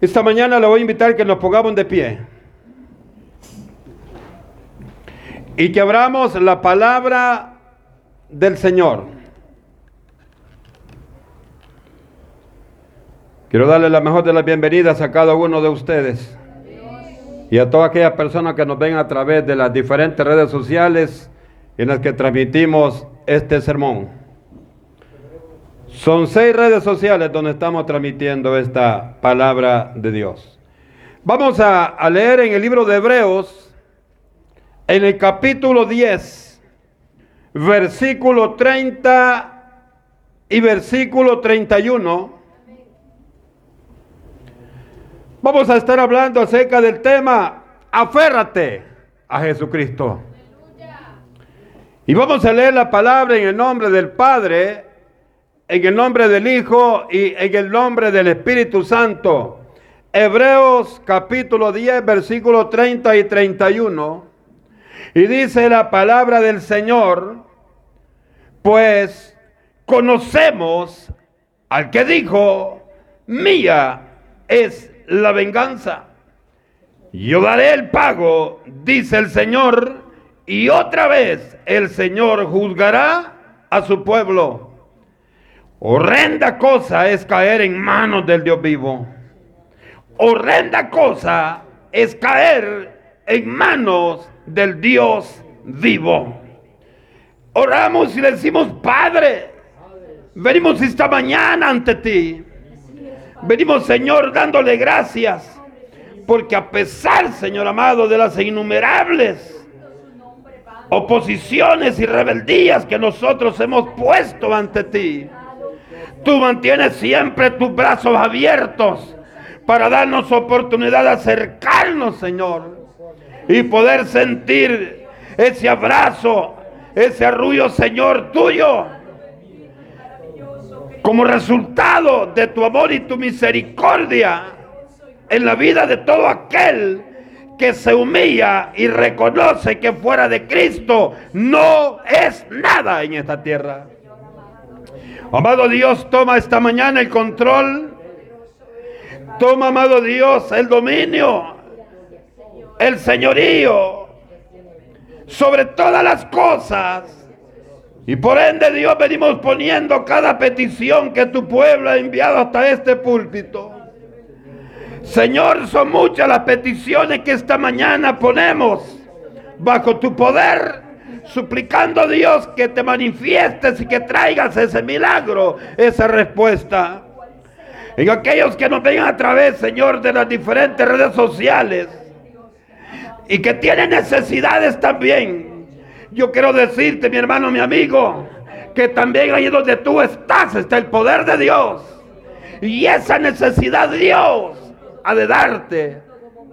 Esta mañana le voy a invitar que nos pongamos de pie y que abramos la palabra del Señor. Quiero darle la mejor de las bienvenidas a cada uno de ustedes y a todas aquellas personas que nos ven a través de las diferentes redes sociales en las que transmitimos este sermón. Son seis redes sociales donde estamos transmitiendo esta palabra de Dios. Vamos a, leer en el libro de Hebreos, en el capítulo 10, versículo 30 y versículo 31. Vamos a estar hablando acerca del tema, aférrate a Jesucristo. Y vamos a leer la palabra en el nombre del Padre, en el nombre del Hijo y en el nombre del Espíritu Santo. Hebreos capítulo 10, versículos 30 y 31. Y dice la palabra del Señor, pues conocemos al que dijo, mía es la venganza. Yo daré el pago, dice el Señor, y otra vez el Señor juzgará a su pueblo. Horrenda cosa es caer en manos del Dios vivo. Horrenda cosa es caer en manos del Dios vivo. Oramos y le decimos, Padre, venimos esta mañana ante ti. Venimos, Señor, dándole gracias. Porque a pesar, Señor amado, de las innumerables oposiciones y rebeldías que nosotros hemos puesto ante ti, Tú mantienes siempre tus brazos abiertos para darnos oportunidad de acercarnos, Señor, y poder sentir ese abrazo, ese arrullo, Señor, tuyo, como resultado de tu amor y tu misericordia en la vida de todo aquel que se humilla y reconoce que fuera de Cristo no es nada en esta tierra. Amado Dios, toma esta mañana el control. Toma, amado Dios, el dominio, el señorío sobre todas las cosas. Y por ende, Dios, venimos poniendo cada petición que tu pueblo ha enviado hasta este púlpito. Señor, son muchas las peticiones que esta mañana ponemos bajo tu poder suplicando a Dios que te manifiestes y que traigas ese milagro, esa respuesta. En aquellos que nos ven a través, Señor, de las diferentes redes sociales y que tienen necesidades también. Yo quiero decirte, mi hermano, mi amigo, que también ahí donde tú estás está el poder de Dios. Y esa necesidad Dios ha de darte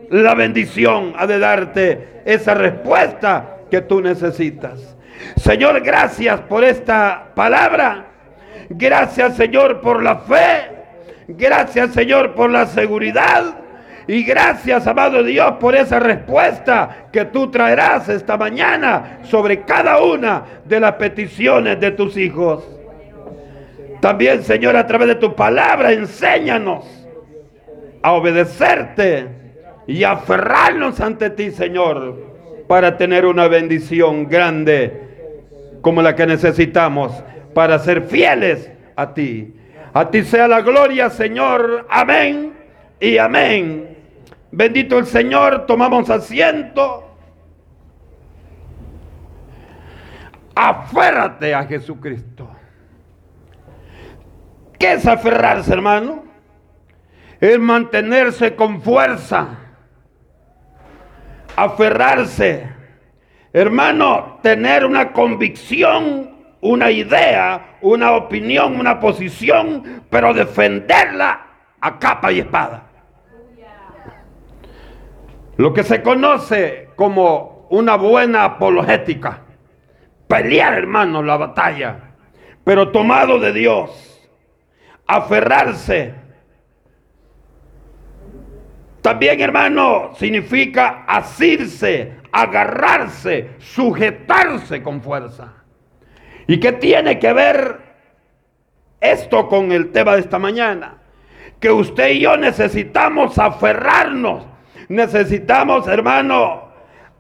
la bendición, ha de darte esa respuesta que tú necesitas. Señor, gracias por esta palabra. Gracias, Señor, por la fe. Gracias, Señor, por la seguridad. Y gracias, amado Dios, por esa respuesta que tú traerás esta mañana sobre cada una de las peticiones de tus hijos. También, Señor, a través de tu palabra, enséñanos a obedecerte y a aferrarnos ante ti, Señor para tener una bendición grande como la que necesitamos para ser fieles a ti. A ti sea la gloria, Señor. Amén y amén. Bendito el Señor, tomamos asiento. Aférrate a Jesucristo. ¿Qué es aferrarse, hermano? Es mantenerse con fuerza aferrarse. Hermano, tener una convicción, una idea, una opinión, una posición, pero defenderla a capa y espada. Lo que se conoce como una buena apologética. Pelear, hermano, la batalla, pero tomado de Dios. Aferrarse también, hermano, significa asirse, agarrarse, sujetarse con fuerza. ¿Y qué tiene que ver esto con el tema de esta mañana? que usted y yo necesitamos aferrarnos. Necesitamos, hermano,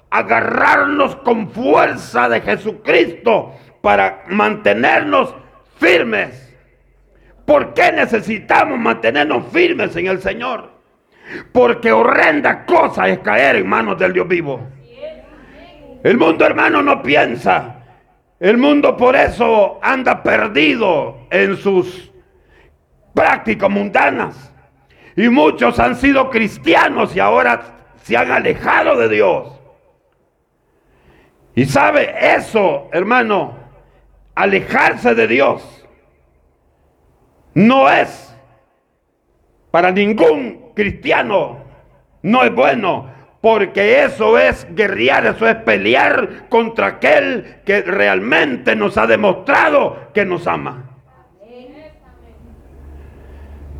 agarrarnos con fuerza de Jesucristo para mantenernos firmes. ¿Por qué necesitamos mantenernos firmes en el Señor? Porque horrenda cosa es caer en manos del Dios vivo. El mundo, hermano, no piensa. El mundo por eso anda perdido en sus prácticas mundanas. Y muchos han sido cristianos y ahora se han alejado de Dios. Y sabe eso, hermano, alejarse de Dios no es para ningún cristiano, no es bueno, porque eso es guerrear, eso es pelear contra aquel que realmente nos ha demostrado que nos ama.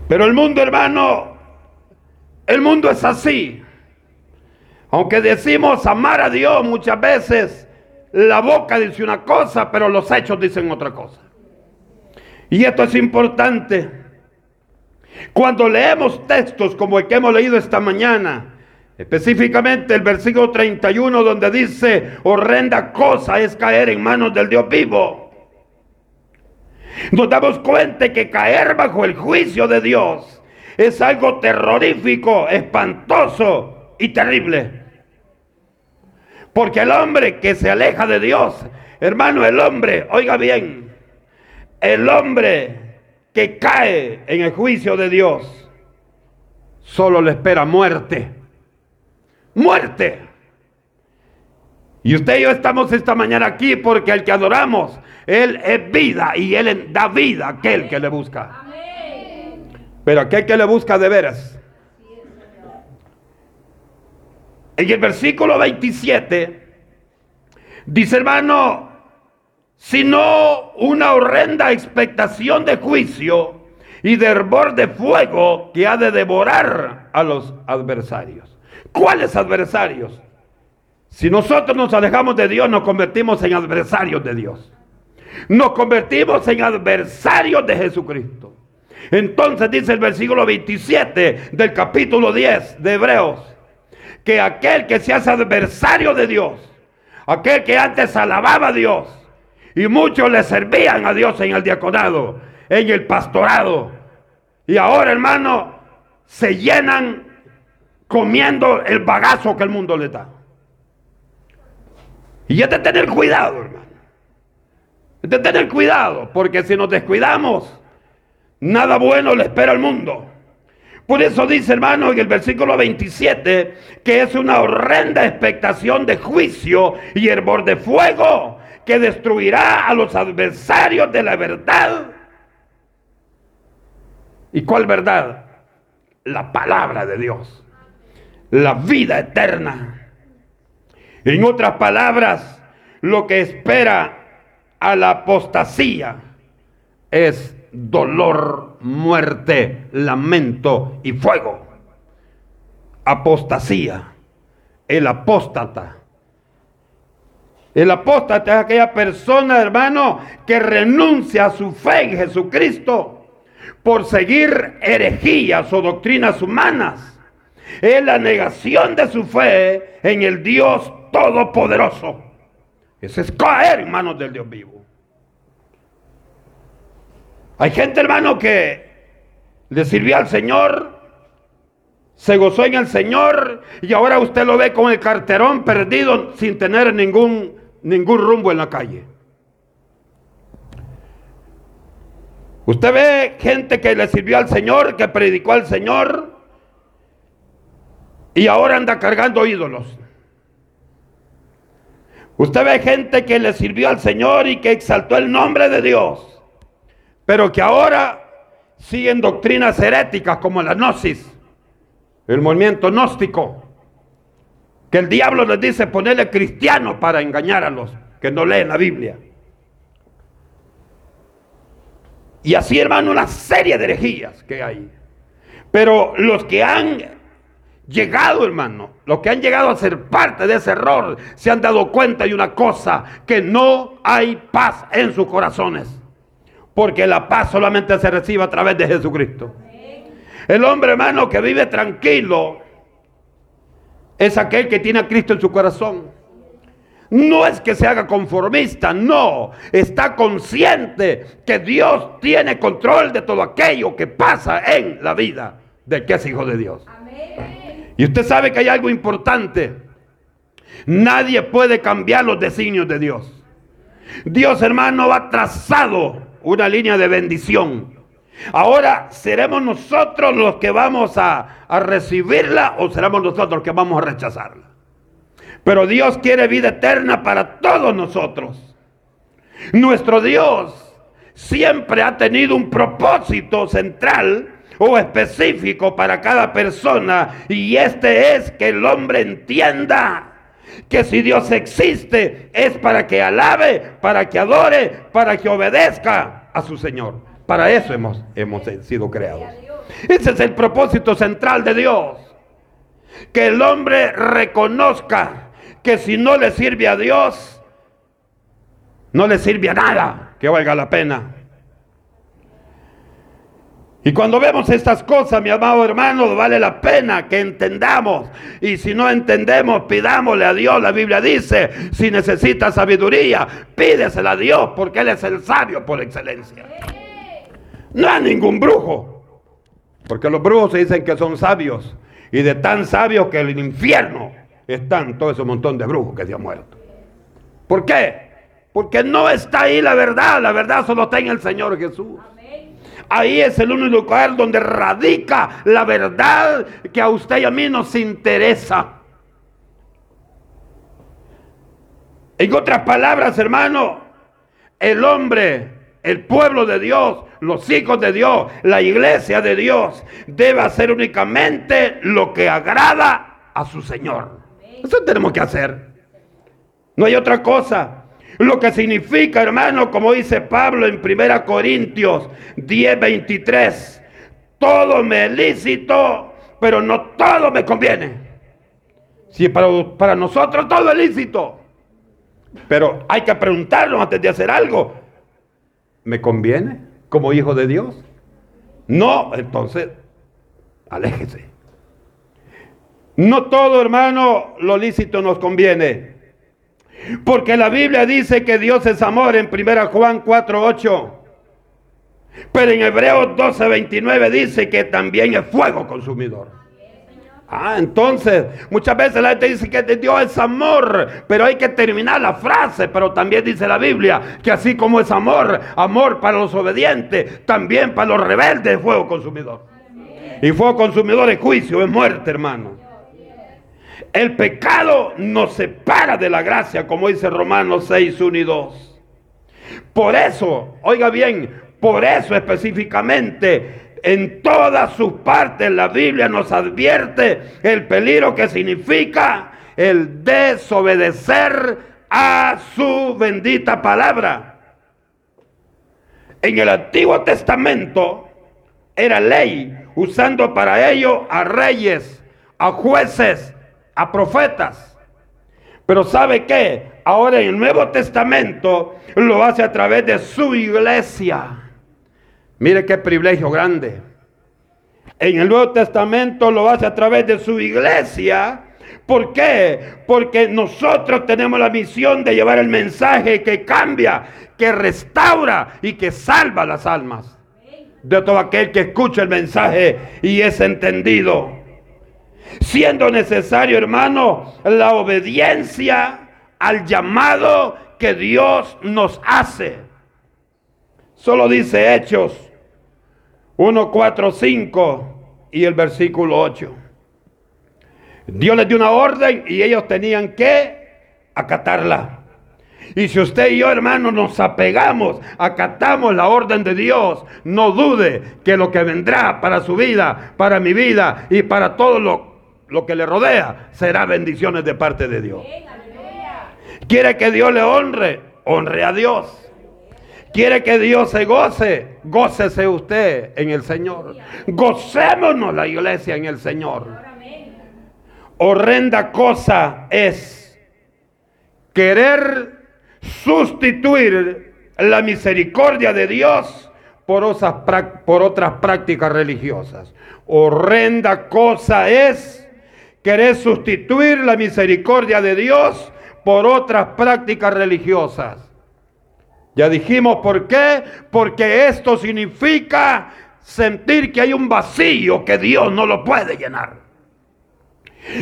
Pero el mundo, hermano, el mundo es así. Aunque decimos amar a Dios muchas veces, la boca dice una cosa, pero los hechos dicen otra cosa. Y esto es importante. Cuando leemos textos como el que hemos leído esta mañana, específicamente el versículo 31 donde dice, horrenda cosa es caer en manos del Dios vivo. Nos damos cuenta que caer bajo el juicio de Dios es algo terrorífico, espantoso y terrible. Porque el hombre que se aleja de Dios, hermano, el hombre, oiga bien, el hombre que cae en el juicio de Dios solo le espera muerte. Muerte. Y usted y yo estamos esta mañana aquí porque el que adoramos, Él es vida y Él da vida a aquel que le busca. Pero aquel que le busca de veras En el versículo 27 dice, hermano, sino una horrenda expectación de juicio y de hervor de fuego que ha de devorar a los adversarios. ¿Cuáles adversarios? Si nosotros nos alejamos de Dios, nos convertimos en adversarios de Dios. Nos convertimos en adversarios de Jesucristo. Entonces dice el versículo 27 del capítulo 10 de Hebreos que aquel que se hace adversario de Dios, aquel que antes alababa a Dios, y muchos le servían a Dios en el diaconado, en el pastorado, y ahora hermano, se llenan comiendo el bagazo que el mundo le da. Y es de tener cuidado, hermano. Es de tener cuidado, porque si nos descuidamos, nada bueno le espera al mundo. Por eso dice, hermano, en el versículo 27, que es una horrenda expectación de juicio y hervor de fuego que destruirá a los adversarios de la verdad. ¿Y cuál verdad? La palabra de Dios, la vida eterna. En otras palabras, lo que espera a la apostasía es dolor, muerte, lamento y fuego. Apostasía. El apóstata. El apóstata es aquella persona, hermano, que renuncia a su fe en Jesucristo por seguir herejías o doctrinas humanas. Es la negación de su fe en el Dios Todopoderoso. Ese es caer en manos del Dios vivo. Hay gente, hermano, que le sirvió al Señor, se gozó en el Señor y ahora usted lo ve con el carterón perdido sin tener ningún, ningún rumbo en la calle. Usted ve gente que le sirvió al Señor, que predicó al Señor y ahora anda cargando ídolos. Usted ve gente que le sirvió al Señor y que exaltó el nombre de Dios pero que ahora siguen doctrinas heréticas como la gnosis, el movimiento gnóstico, que el diablo les dice ponerle cristiano para engañar a los que no leen la Biblia. Y así, hermano, una serie de herejías que hay. Pero los que han llegado, hermano, los que han llegado a ser parte de ese error, se han dado cuenta de una cosa, que no hay paz en sus corazones. Porque la paz solamente se recibe a través de Jesucristo. El hombre hermano que vive tranquilo es aquel que tiene a Cristo en su corazón. No es que se haga conformista, no. Está consciente que Dios tiene control de todo aquello que pasa en la vida del que es hijo de Dios. Y usted sabe que hay algo importante. Nadie puede cambiar los designios de Dios. Dios hermano ha trazado una línea de bendición. Ahora, ¿seremos nosotros los que vamos a, a recibirla o seremos nosotros los que vamos a rechazarla? Pero Dios quiere vida eterna para todos nosotros. Nuestro Dios siempre ha tenido un propósito central o específico para cada persona y este es que el hombre entienda que si Dios existe es para que alabe, para que adore, para que obedezca a su Señor. Para eso hemos, hemos sido creados. Ese es el propósito central de Dios. Que el hombre reconozca que si no le sirve a Dios, no le sirve a nada que valga la pena. Y cuando vemos estas cosas, mi amado hermano, vale la pena que entendamos. Y si no entendemos, pidámosle a Dios. La Biblia dice, si necesitas sabiduría, pídesela a Dios, porque Él es el sabio por excelencia. No hay ningún brujo. Porque los brujos se dicen que son sabios. Y de tan sabios que el infierno están todo ese montón de brujos que se han muerto. ¿Por qué? Porque no está ahí la verdad. La verdad solo está en el Señor Jesús. Ahí es el único lugar donde radica la verdad que a usted y a mí nos interesa. En otras palabras, hermano, el hombre, el pueblo de Dios, los hijos de Dios, la iglesia de Dios, debe hacer únicamente lo que agrada a su Señor. Eso tenemos que hacer. No hay otra cosa. Lo que significa, hermano, como dice Pablo en 1 Corintios 10, 23, todo me lícito, pero no todo me conviene. Si para, para nosotros todo es lícito, pero hay que preguntarnos antes de hacer algo, ¿me conviene como hijo de Dios? No, entonces, aléjese. No todo, hermano, lo lícito nos conviene. Porque la Biblia dice que Dios es amor en 1 Juan 4, 8. Pero en Hebreos 12, 29 dice que también es fuego consumidor. Ah, entonces, muchas veces la gente dice que Dios es amor, pero hay que terminar la frase, pero también dice la Biblia que así como es amor, amor para los obedientes, también para los rebeldes es fuego consumidor. Y fuego consumidor es juicio, es muerte, hermano. El pecado nos separa de la gracia, como dice Romanos 6, 1 y 2. Por eso, oiga bien, por eso específicamente, en todas sus partes la Biblia nos advierte el peligro que significa el desobedecer a su bendita palabra. En el Antiguo Testamento era ley, usando para ello a reyes, a jueces, a profetas. Pero ¿sabe qué? Ahora en el Nuevo Testamento lo hace a través de su iglesia. Mire qué privilegio grande. En el Nuevo Testamento lo hace a través de su iglesia. ¿Por qué? Porque nosotros tenemos la misión de llevar el mensaje que cambia, que restaura y que salva las almas de todo aquel que escucha el mensaje y es entendido siendo necesario, hermano, la obediencia al llamado que Dios nos hace. Solo dice Hechos 1, 4, 5 y el versículo 8. Dios les dio una orden y ellos tenían que acatarla. Y si usted y yo, hermano, nos apegamos, acatamos la orden de Dios, no dude que lo que vendrá para su vida, para mi vida y para todo lo lo que le rodea será bendiciones de parte de Dios. Quiere que Dios le honre, honre a Dios. Quiere que Dios se goce, gócese usted en el Señor. Gocémonos la iglesia en el Señor. Horrenda cosa es querer sustituir la misericordia de Dios por por otras prácticas religiosas. Horrenda cosa es querer sustituir la misericordia de Dios por otras prácticas religiosas. Ya dijimos por qué, porque esto significa sentir que hay un vacío que Dios no lo puede llenar.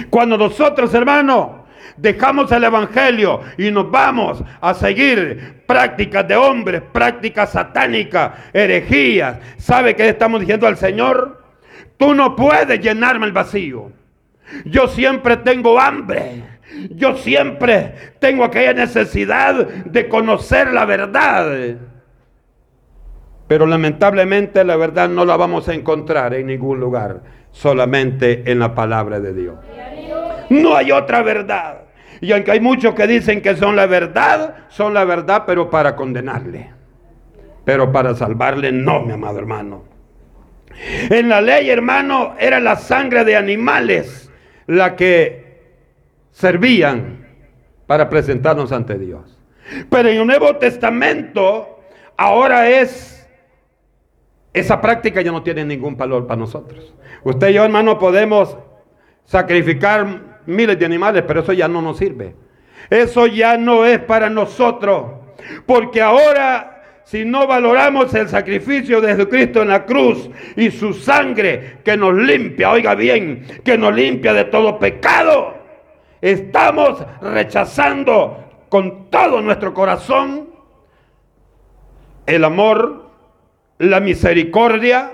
Cuando nosotros, hermanos, dejamos el Evangelio y nos vamos a seguir prácticas de hombres, prácticas satánicas, herejías, ¿sabe qué estamos diciendo al Señor? Tú no puedes llenarme el vacío. Yo siempre tengo hambre. Yo siempre tengo aquella necesidad de conocer la verdad. Pero lamentablemente la verdad no la vamos a encontrar en ningún lugar, solamente en la palabra de Dios. No hay otra verdad. Y aunque hay muchos que dicen que son la verdad, son la verdad, pero para condenarle. Pero para salvarle, no, mi amado hermano. En la ley, hermano, era la sangre de animales la que servían para presentarnos ante Dios. Pero en el Nuevo Testamento ahora es esa práctica ya no tiene ningún valor para nosotros. Usted y yo, hermano, podemos sacrificar miles de animales, pero eso ya no nos sirve. Eso ya no es para nosotros. Porque ahora, si no valoramos el sacrificio de Jesucristo en la cruz y su sangre que nos limpia, oiga bien, que nos limpia de todo pecado, estamos rechazando con todo nuestro corazón el amor la misericordia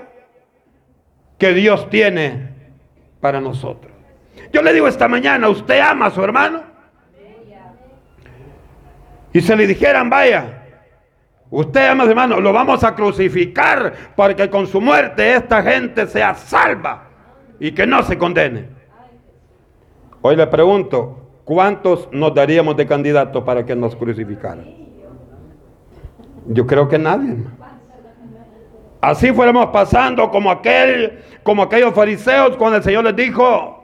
que Dios tiene para nosotros. Yo le digo esta mañana, ¿usted ama a su hermano? Y se le dijeran, vaya, usted ama a su hermano, lo vamos a crucificar para que con su muerte esta gente sea salva y que no se condene. Hoy le pregunto, ¿cuántos nos daríamos de candidato para que nos crucificaran? Yo creo que nadie. Así fuéramos pasando como aquel, como aquellos fariseos cuando el Señor les dijo,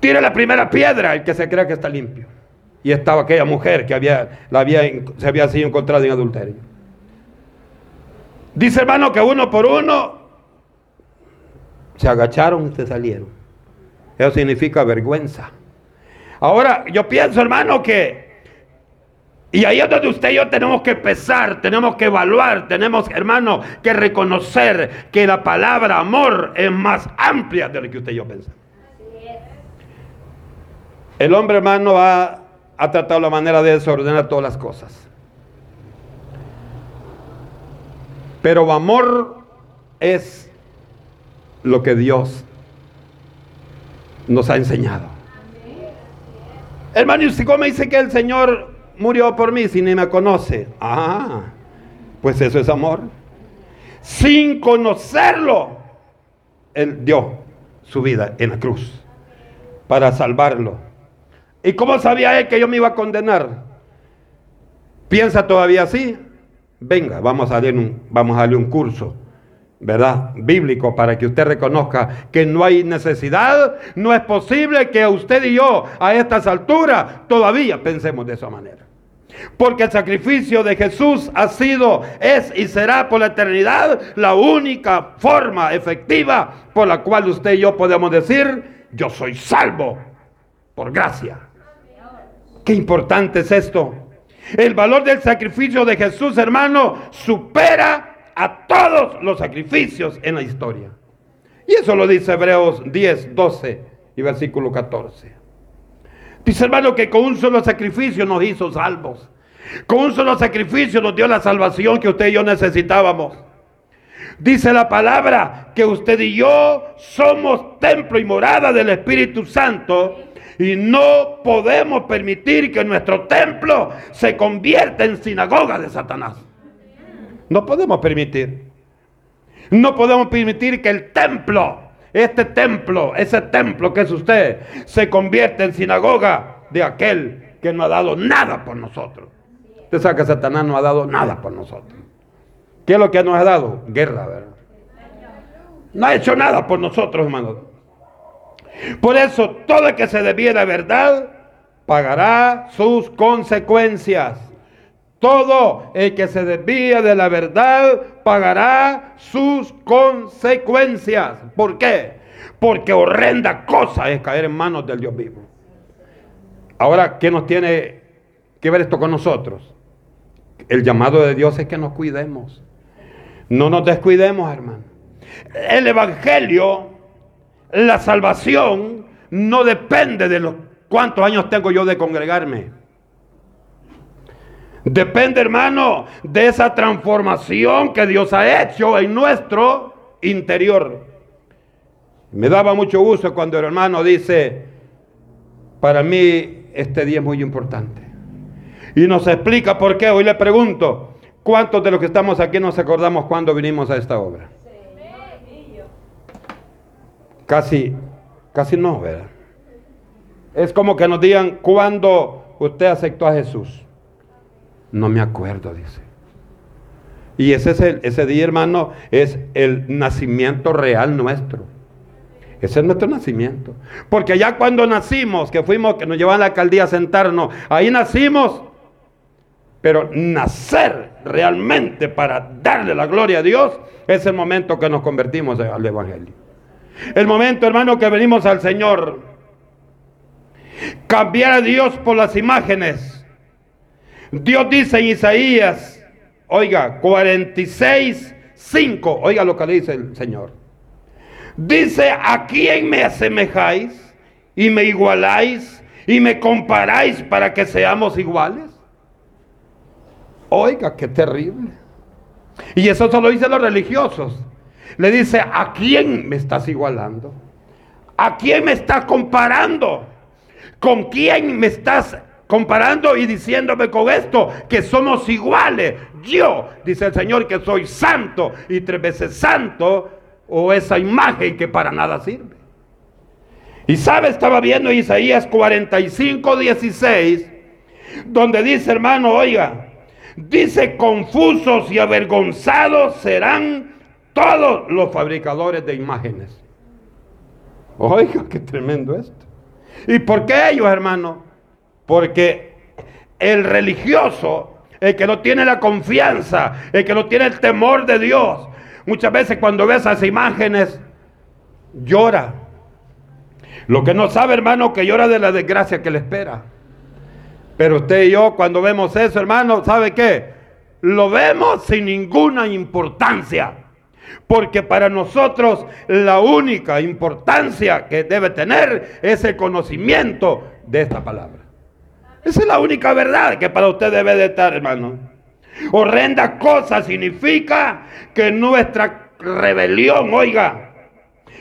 tire la primera piedra el que se crea que está limpio. Y estaba aquella mujer que había, se había sido encontrada en adulterio. Dice hermano que uno por uno se agacharon y se salieron. Eso significa vergüenza. Ahora, yo pienso hermano que y ahí es donde usted y yo tenemos que pesar, tenemos que evaluar, tenemos, hermano, que reconocer que la palabra amor es más amplia de lo que usted y yo pensamos. El hombre, hermano, ha, ha tratado la manera de desordenar todas las cosas. Pero amor es lo que Dios nos ha enseñado. Hermano, y usted cómo dice que el Señor murió por mí si ni me conoce. Ah, pues eso es amor. Sin conocerlo, Él dio su vida en la cruz para salvarlo. ¿Y cómo sabía Él que yo me iba a condenar? ¿Piensa todavía así? Venga, vamos a darle un, vamos a darle un curso ¿verdad? Bíblico para que usted reconozca que no hay necesidad, no es posible que usted y yo a estas alturas todavía pensemos de esa manera. Porque el sacrificio de Jesús ha sido, es y será por la eternidad la única forma efectiva por la cual usted y yo podemos decir, yo soy salvo por gracia. Qué importante es esto. El valor del sacrificio de Jesús, hermano, supera a todos los sacrificios en la historia. Y eso lo dice Hebreos 10, 12 y versículo 14. Dice hermano que con un solo sacrificio nos hizo salvos. Con un solo sacrificio nos dio la salvación que usted y yo necesitábamos. Dice la palabra que usted y yo somos templo y morada del Espíritu Santo y no podemos permitir que nuestro templo se convierta en sinagoga de Satanás. No podemos permitir. No podemos permitir que el templo, este templo, ese templo que es usted, se convierta en sinagoga de aquel que no ha dado nada por nosotros. Usted sabe que Satanás no ha dado nada por nosotros. ¿Qué es lo que nos ha dado? Guerra, ¿verdad? No ha hecho nada por nosotros, hermanos. Por eso, todo el que se debiera verdad pagará sus consecuencias. Todo el que se desvía de la verdad pagará sus consecuencias. ¿Por qué? Porque horrenda cosa es caer en manos del Dios vivo. Ahora, ¿qué nos tiene que ver esto con nosotros? El llamado de Dios es que nos cuidemos. No nos descuidemos, hermano. El Evangelio, la salvación, no depende de los cuántos años tengo yo de congregarme. Depende, hermano, de esa transformación que Dios ha hecho en nuestro interior. Me daba mucho gusto cuando el hermano dice, para mí este día es muy importante. Y nos explica por qué. Hoy le pregunto, ¿cuántos de los que estamos aquí nos acordamos cuando vinimos a esta obra? Casi, casi no, ¿verdad? Es como que nos digan, ¿cuándo usted aceptó a Jesús? No me acuerdo, dice. Y ese, es el, ese día, hermano, es el nacimiento real nuestro. Ese es nuestro nacimiento. Porque ya cuando nacimos, que fuimos, que nos llevan a la alcaldía a sentarnos, ahí nacimos. Pero nacer realmente para darle la gloria a Dios es el momento que nos convertimos al Evangelio. El momento, hermano, que venimos al Señor. Cambiar a Dios por las imágenes Dios dice en Isaías, oiga, 46, 5, oiga lo que le dice el Señor. Dice, ¿a quién me asemejáis y me igualáis y me comparáis para que seamos iguales? Oiga, qué terrible. Y eso solo dice los religiosos. Le dice, ¿a quién me estás igualando? ¿A quién me estás comparando? ¿Con quién me estás comparando y diciéndome con esto que somos iguales. Yo, dice el Señor, que soy santo y tres veces santo, o esa imagen que para nada sirve. Y sabe, estaba viendo Isaías 45, 16, donde dice, hermano, oiga, dice, confusos y avergonzados serán todos los fabricadores de imágenes. Oiga, qué tremendo esto. ¿Y por qué ellos, hermano? Porque el religioso, el que no tiene la confianza, el que no tiene el temor de Dios, muchas veces cuando ve esas imágenes, llora. Lo que no sabe, hermano, que llora de la desgracia que le espera. Pero usted y yo, cuando vemos eso, hermano, ¿sabe qué? Lo vemos sin ninguna importancia. Porque para nosotros la única importancia que debe tener es el conocimiento de esta palabra. Esa es la única verdad que para usted debe de estar, hermano. Horrenda cosa significa que nuestra rebelión, oiga,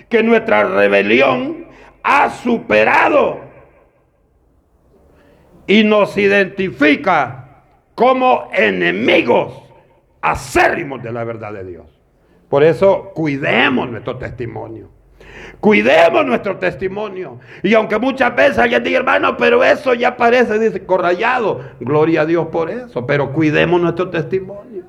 que nuestra rebelión ha superado y nos identifica como enemigos acérrimos de la verdad de Dios. Por eso cuidemos nuestro testimonio. Cuidemos nuestro testimonio. Y aunque muchas veces alguien diga, hermano, pero eso ya parece, dice, corrayado. Gloria a Dios por eso. Pero cuidemos nuestro testimonio.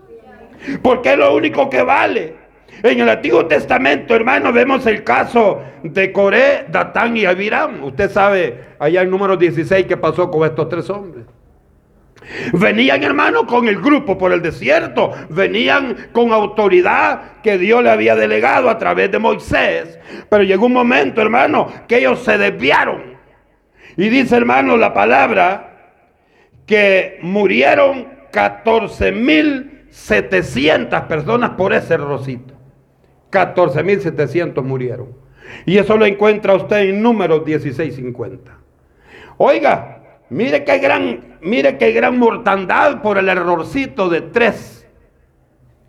Porque es lo único que vale. En el Antiguo Testamento, hermano, vemos el caso de Coré, Datán y Abiram. Usted sabe, allá en número 16, qué pasó con estos tres hombres. Venían, hermano, con el grupo por el desierto. Venían con autoridad que Dios le había delegado a través de Moisés. Pero llegó un momento, hermano, que ellos se desviaron. Y dice, hermano, la palabra que murieron 14.700 personas por ese rosito. 14.700 murieron. Y eso lo encuentra usted en números 1650. Oiga, Mire qué gran, mire qué gran mortandad por el errorcito de tres.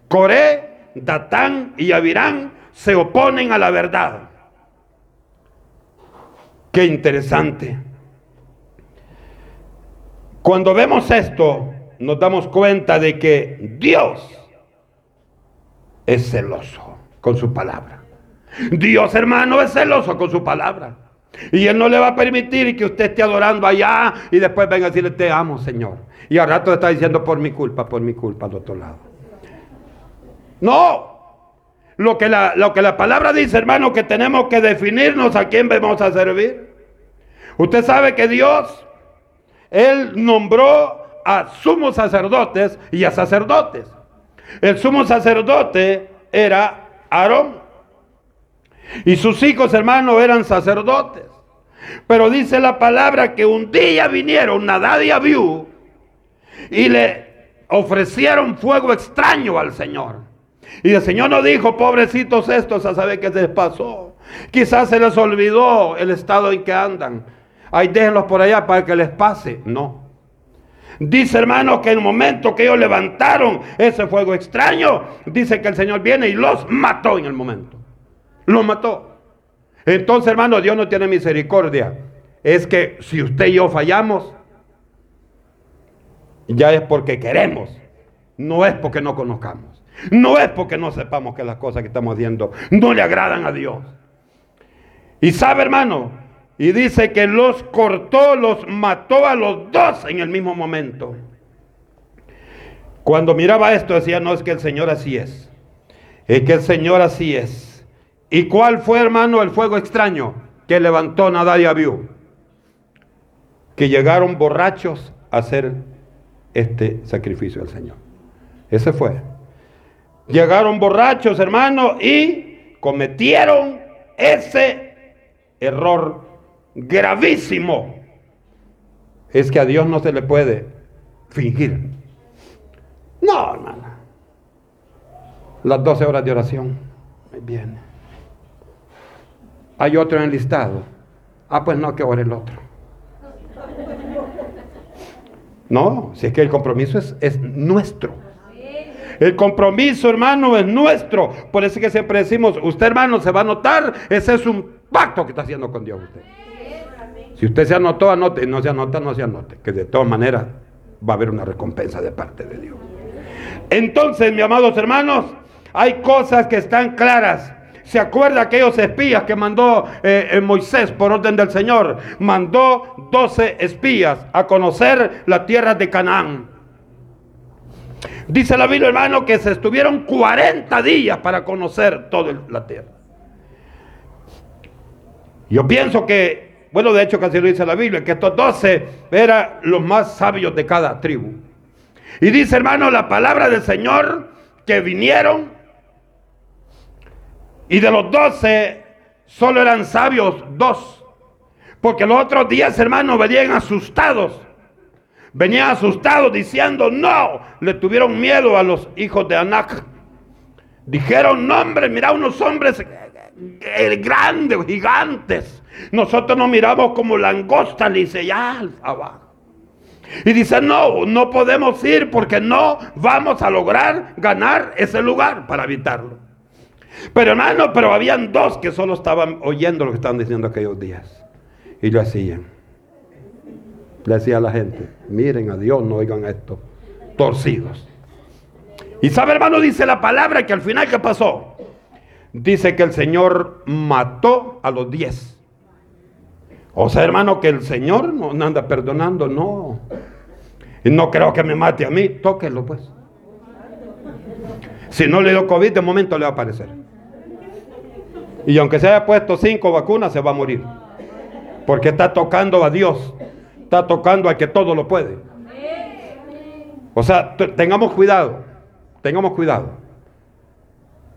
Coré, Datán y Avirán se oponen a la verdad. Qué interesante. Cuando vemos esto, nos damos cuenta de que Dios es celoso con su palabra. Dios, hermano, es celoso con su palabra. Y Él no le va a permitir que usted esté adorando allá y después venga a decirle, te amo, Señor. Y al rato está diciendo, por mi culpa, por mi culpa, al otro lado. No. Lo que, la, lo que la palabra dice, hermano, que tenemos que definirnos a quién vamos a servir. Usted sabe que Dios, Él nombró a sumos sacerdotes y a sacerdotes. El sumo sacerdote era Aarón. Y sus hijos hermanos eran sacerdotes. Pero dice la palabra que un día vinieron Nadad y Abiú y le ofrecieron fuego extraño al Señor. Y el Señor no dijo, pobrecitos estos, a saber qué les pasó. Quizás se les olvidó el estado en que andan. Ahí déjenlos por allá para que les pase. No. Dice hermano que en el momento que ellos levantaron ese fuego extraño, dice que el Señor viene y los mató en el momento. Los mató. Entonces hermano, Dios no tiene misericordia. Es que si usted y yo fallamos, ya es porque queremos. No es porque no conozcamos. No es porque no sepamos que las cosas que estamos haciendo no le agradan a Dios. Y sabe hermano, y dice que los cortó, los mató a los dos en el mismo momento. Cuando miraba esto decía, no es que el Señor así es. Es que el Señor así es. ¿Y cuál fue, hermano, el fuego extraño que levantó Nadal y? Que llegaron borrachos a hacer este sacrificio al Señor. Ese fue. Llegaron borrachos, hermano, y cometieron ese error gravísimo es que a Dios no se le puede fingir. No, hermana. Las 12 horas de oración. Muy bien. Hay otro en el listado. Ah, pues no, que ore el otro. No, si es que el compromiso es, es nuestro. El compromiso, hermano, es nuestro. Por eso que siempre decimos, usted, hermano, se va a notar, ese es un pacto que está haciendo con Dios usted. Si usted se anotó, anote. No se anota, no se anote. Que de todas maneras va a haber una recompensa de parte de Dios. Entonces, mis amados hermanos, hay cosas que están claras. ¿Se acuerda aquellos espías que mandó eh, eh, Moisés por orden del Señor? Mandó 12 espías a conocer la tierra de Canaán. Dice la Biblia, hermano, que se estuvieron 40 días para conocer toda la tierra. Yo pienso que bueno, de hecho casi lo dice la Biblia, que estos doce eran los más sabios de cada tribu. Y dice, hermano, la palabra del Señor que vinieron y de los doce solo eran sabios dos. Porque los otros días, hermano, venían asustados. Venían asustados diciendo, no, le tuvieron miedo a los hijos de Anac. Dijeron, no, hombre, mira unos hombres grandes, gigantes. Nosotros nos miramos como langosta, dice, ya abajo. Y dice, no, no podemos ir porque no vamos a lograr ganar ese lugar para habitarlo. Pero hermano, pero habían dos que solo estaban oyendo lo que estaban diciendo aquellos días. Y lo hacían. Le decía a la gente, miren a Dios, no oigan esto, torcidos. Y sabe hermano, dice la palabra que al final, ¿qué pasó? Dice que el Señor mató a los diez. O sea, hermano, que el Señor no anda perdonando, no. Y no creo que me mate a mí, tóquelo pues. Si no le dio COVID, de momento le va a aparecer. Y aunque se haya puesto cinco vacunas, se va a morir. Porque está tocando a Dios. Está tocando a que todo lo puede. O sea, tengamos cuidado. Tengamos cuidado.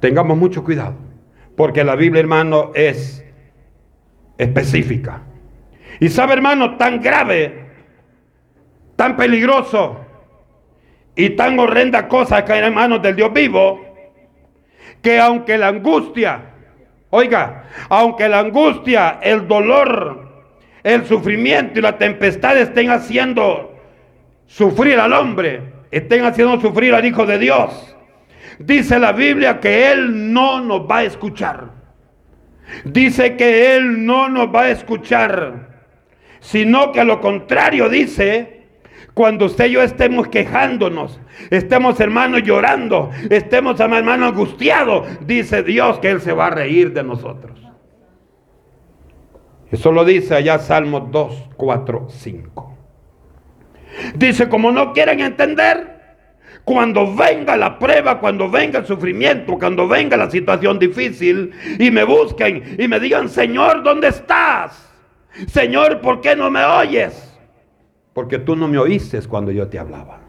Tengamos mucho cuidado. Porque la Biblia, hermano, es específica. Y sabe, hermano, tan grave, tan peligroso y tan horrenda cosa caer en manos del Dios vivo, que aunque la angustia, oiga, aunque la angustia, el dolor, el sufrimiento y la tempestad estén haciendo sufrir al hombre, estén haciendo sufrir al Hijo de Dios, dice la Biblia que Él no nos va a escuchar. Dice que Él no nos va a escuchar sino que a lo contrario dice, cuando usted y yo estemos quejándonos, estemos hermanos llorando, estemos hermanos angustiados, dice Dios que Él se va a reír de nosotros. Eso lo dice allá Salmos 2, 4, 5. Dice, como no quieren entender, cuando venga la prueba, cuando venga el sufrimiento, cuando venga la situación difícil y me busquen y me digan, Señor, ¿dónde estás? Señor, ¿por qué no me oyes? Porque tú no me oíste cuando yo te hablaba.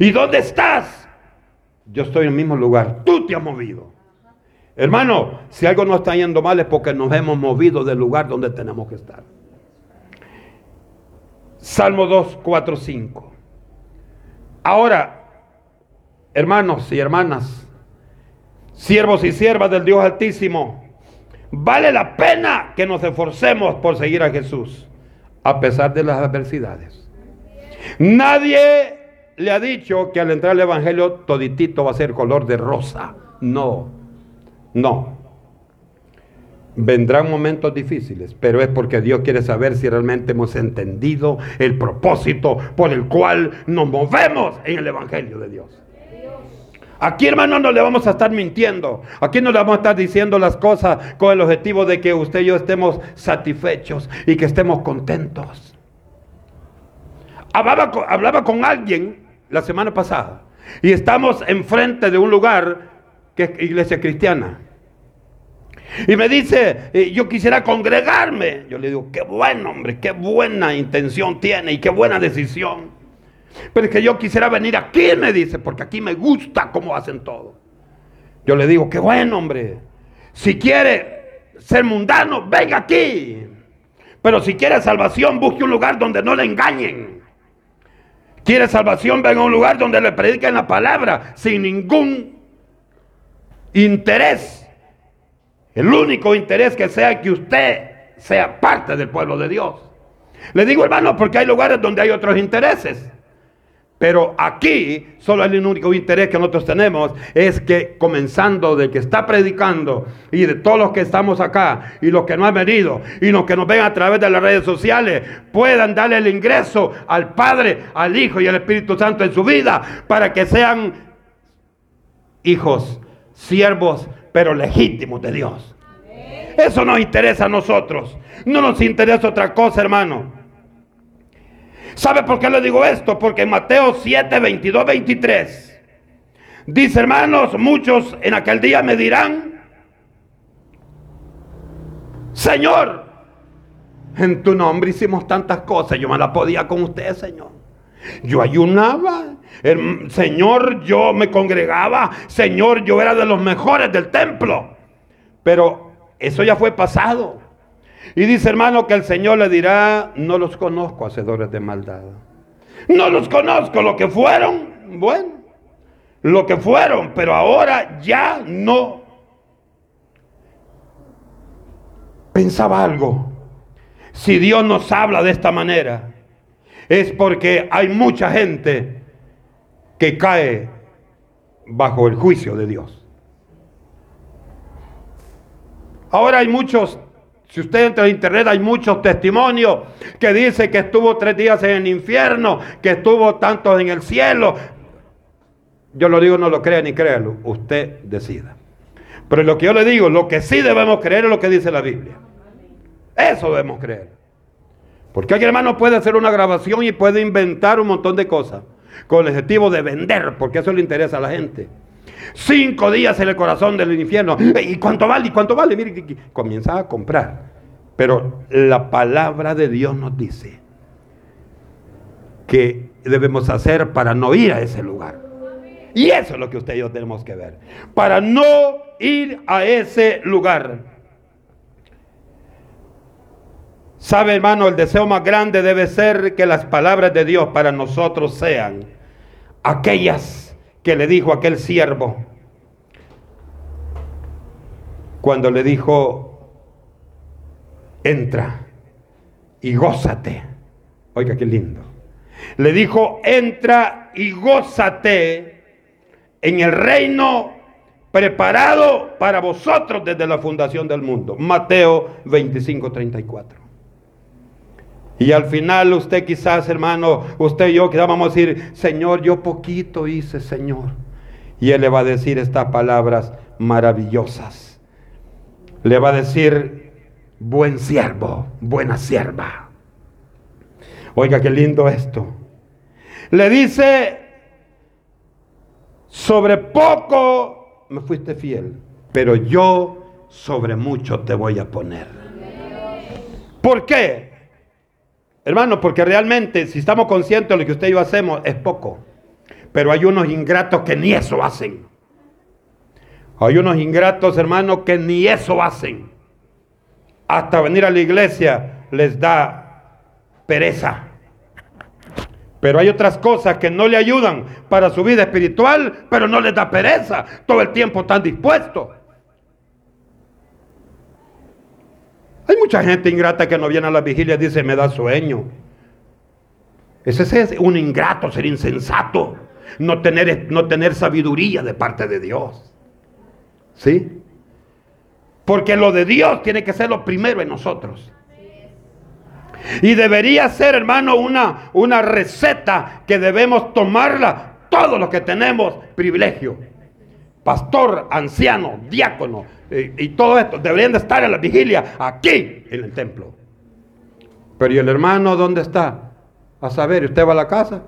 ¿Y dónde estás? Yo estoy en el mismo lugar. Tú te has movido. Hermano, si algo no está yendo mal es porque nos hemos movido del lugar donde tenemos que estar. Salmo 2, 4, 5. Ahora, hermanos y hermanas, siervos y siervas del Dios Altísimo, vale la pena que nos esforcemos por seguir a Jesús, a pesar de las adversidades. Nadie le ha dicho que al entrar al Evangelio toditito va a ser color de rosa. No, no. Vendrán momentos difíciles, pero es porque Dios quiere saber si realmente hemos entendido el propósito por el cual nos movemos en el Evangelio de Dios. Aquí, hermano, no le vamos a estar mintiendo. Aquí no le vamos a estar diciendo las cosas con el objetivo de que usted y yo estemos satisfechos y que estemos contentos. Hablaba, hablaba con alguien la semana pasada y estamos enfrente de un lugar que es iglesia cristiana. Y me dice, eh, yo quisiera congregarme. Yo le digo, qué bueno, hombre, qué buena intención tiene y qué buena decisión. Pero es que yo quisiera venir aquí, me dice, porque aquí me gusta cómo hacen todo. Yo le digo, qué bueno, hombre. Si quiere ser mundano, venga aquí. Pero si quiere salvación, busque un lugar donde no le engañen. Quiere salvación, venga a un lugar donde le prediquen la palabra sin ningún interés el único interés que sea que usted sea parte del pueblo de Dios. Le digo hermano porque hay lugares donde hay otros intereses. Pero aquí solo el único interés que nosotros tenemos es que comenzando de que está predicando y de todos los que estamos acá y los que no han venido y los que nos ven a través de las redes sociales puedan darle el ingreso al Padre, al Hijo y al Espíritu Santo en su vida para que sean hijos, siervos pero legítimos de Dios. Eso nos interesa a nosotros. No nos interesa otra cosa, hermano. ¿Sabe por qué le digo esto? Porque en Mateo 7, 22, 23 dice, hermanos, muchos en aquel día me dirán, Señor, en tu nombre hicimos tantas cosas, yo me la podía con usted, Señor. Yo ayunaba, Señor, yo me congregaba, Señor, yo era de los mejores del templo. Pero eso ya fue pasado. Y dice hermano que el Señor le dirá, no los conozco, hacedores de maldad. No los conozco, lo que fueron, bueno, lo que fueron, pero ahora ya no. Pensaba algo. Si Dios nos habla de esta manera, es porque hay mucha gente que cae bajo el juicio de Dios. Ahora hay muchos, si usted entra en internet, hay muchos testimonios que dice que estuvo tres días en el infierno, que estuvo tanto en el cielo. Yo lo digo, no lo crea ni créalo, usted decida. Pero lo que yo le digo, lo que sí debemos creer es lo que dice la Biblia. Eso debemos creer. Porque alguien hermano puede hacer una grabación y puede inventar un montón de cosas con el objetivo de vender, porque eso le interesa a la gente. Cinco días en el corazón del infierno. ¿Y cuánto vale? ¿Y cuánto vale? Mire, comienza a comprar. Pero la palabra de Dios nos dice que debemos hacer para no ir a ese lugar. Y eso es lo que usted y yo tenemos que ver. Para no ir a ese lugar. Sabe, hermano, el deseo más grande debe ser que las palabras de Dios para nosotros sean aquellas que le dijo aquel siervo cuando le dijo, entra y gózate. Oiga, qué lindo. Le dijo, entra y gózate en el reino preparado para vosotros desde la fundación del mundo. Mateo 25, 34. Y al final usted quizás, hermano, usted y yo quizás vamos a decir, Señor, yo poquito hice, Señor. Y Él le va a decir estas palabras maravillosas. Le va a decir, buen siervo, buena sierva. Oiga, qué lindo esto. Le dice, sobre poco me fuiste fiel, pero yo sobre mucho te voy a poner. ¿Por qué? Hermano, porque realmente si estamos conscientes de lo que usted y yo hacemos es poco. Pero hay unos ingratos que ni eso hacen. Hay unos ingratos, hermano, que ni eso hacen. Hasta venir a la iglesia les da pereza. Pero hay otras cosas que no le ayudan para su vida espiritual, pero no les da pereza. Todo el tiempo están dispuestos. Hay mucha gente ingrata que no viene a la vigilia y dice, me da sueño. Ese es un ingrato, ser insensato, no tener, no tener sabiduría de parte de Dios. ¿Sí? Porque lo de Dios tiene que ser lo primero en nosotros. Y debería ser, hermano, una, una receta que debemos tomarla todos los que tenemos privilegio. Pastor, anciano, diácono eh, y todo esto deberían de estar en la vigilia aquí en el templo. Pero ¿y el hermano dónde está? A saber, usted va a la casa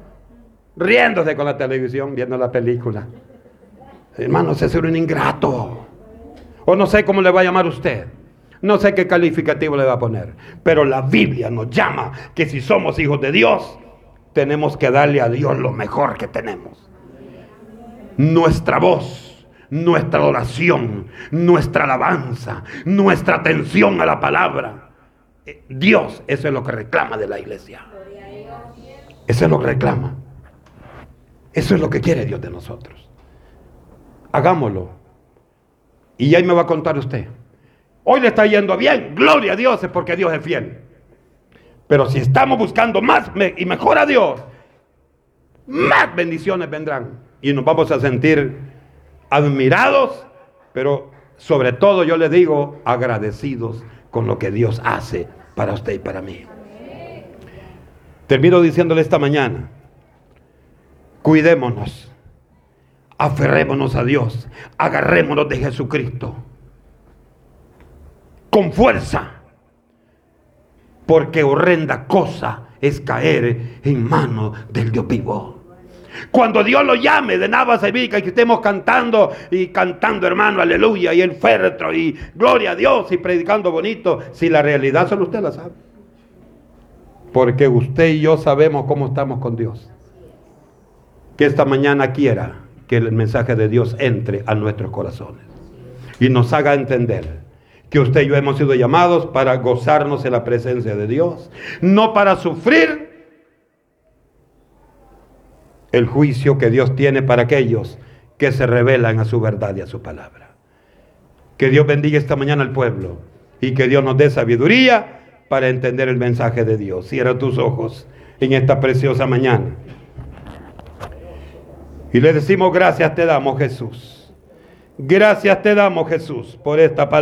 riéndose con la televisión, viendo la película. Hermano, ese es un ingrato. O no sé cómo le va a llamar usted. No sé qué calificativo le va a poner. Pero la Biblia nos llama que si somos hijos de Dios, tenemos que darle a Dios lo mejor que tenemos. Nuestra voz, nuestra oración, nuestra alabanza, nuestra atención a la palabra. Eh, Dios, eso es lo que reclama de la iglesia. Eso es lo que reclama. Eso es lo que quiere Dios de nosotros. Hagámoslo. Y ahí me va a contar usted. Hoy le está yendo bien. Gloria a Dios es porque Dios es fiel. Pero si estamos buscando más y mejor a Dios, más bendiciones vendrán. Y nos vamos a sentir admirados, pero sobre todo yo le digo agradecidos con lo que Dios hace para usted y para mí. Termino diciéndole esta mañana, cuidémonos aferrémonos a Dios, agarrémonos de Jesucristo con fuerza, porque horrenda cosa es caer en manos del Dios vivo. Cuando Dios lo llame, de nada va a servir que estemos cantando y cantando, hermano, aleluya, y el féretro, y gloria a Dios, y predicando bonito, si la realidad solo usted la sabe. Porque usted y yo sabemos cómo estamos con Dios. Que esta mañana quiera que el mensaje de Dios entre a nuestros corazones y nos haga entender que usted y yo hemos sido llamados para gozarnos en la presencia de Dios, no para sufrir el juicio que Dios tiene para aquellos que se revelan a su verdad y a su palabra. Que Dios bendiga esta mañana al pueblo y que Dios nos dé sabiduría para entender el mensaje de Dios. Cierra tus ojos en esta preciosa mañana. Y le decimos gracias te damos Jesús. Gracias te damos Jesús por esta palabra.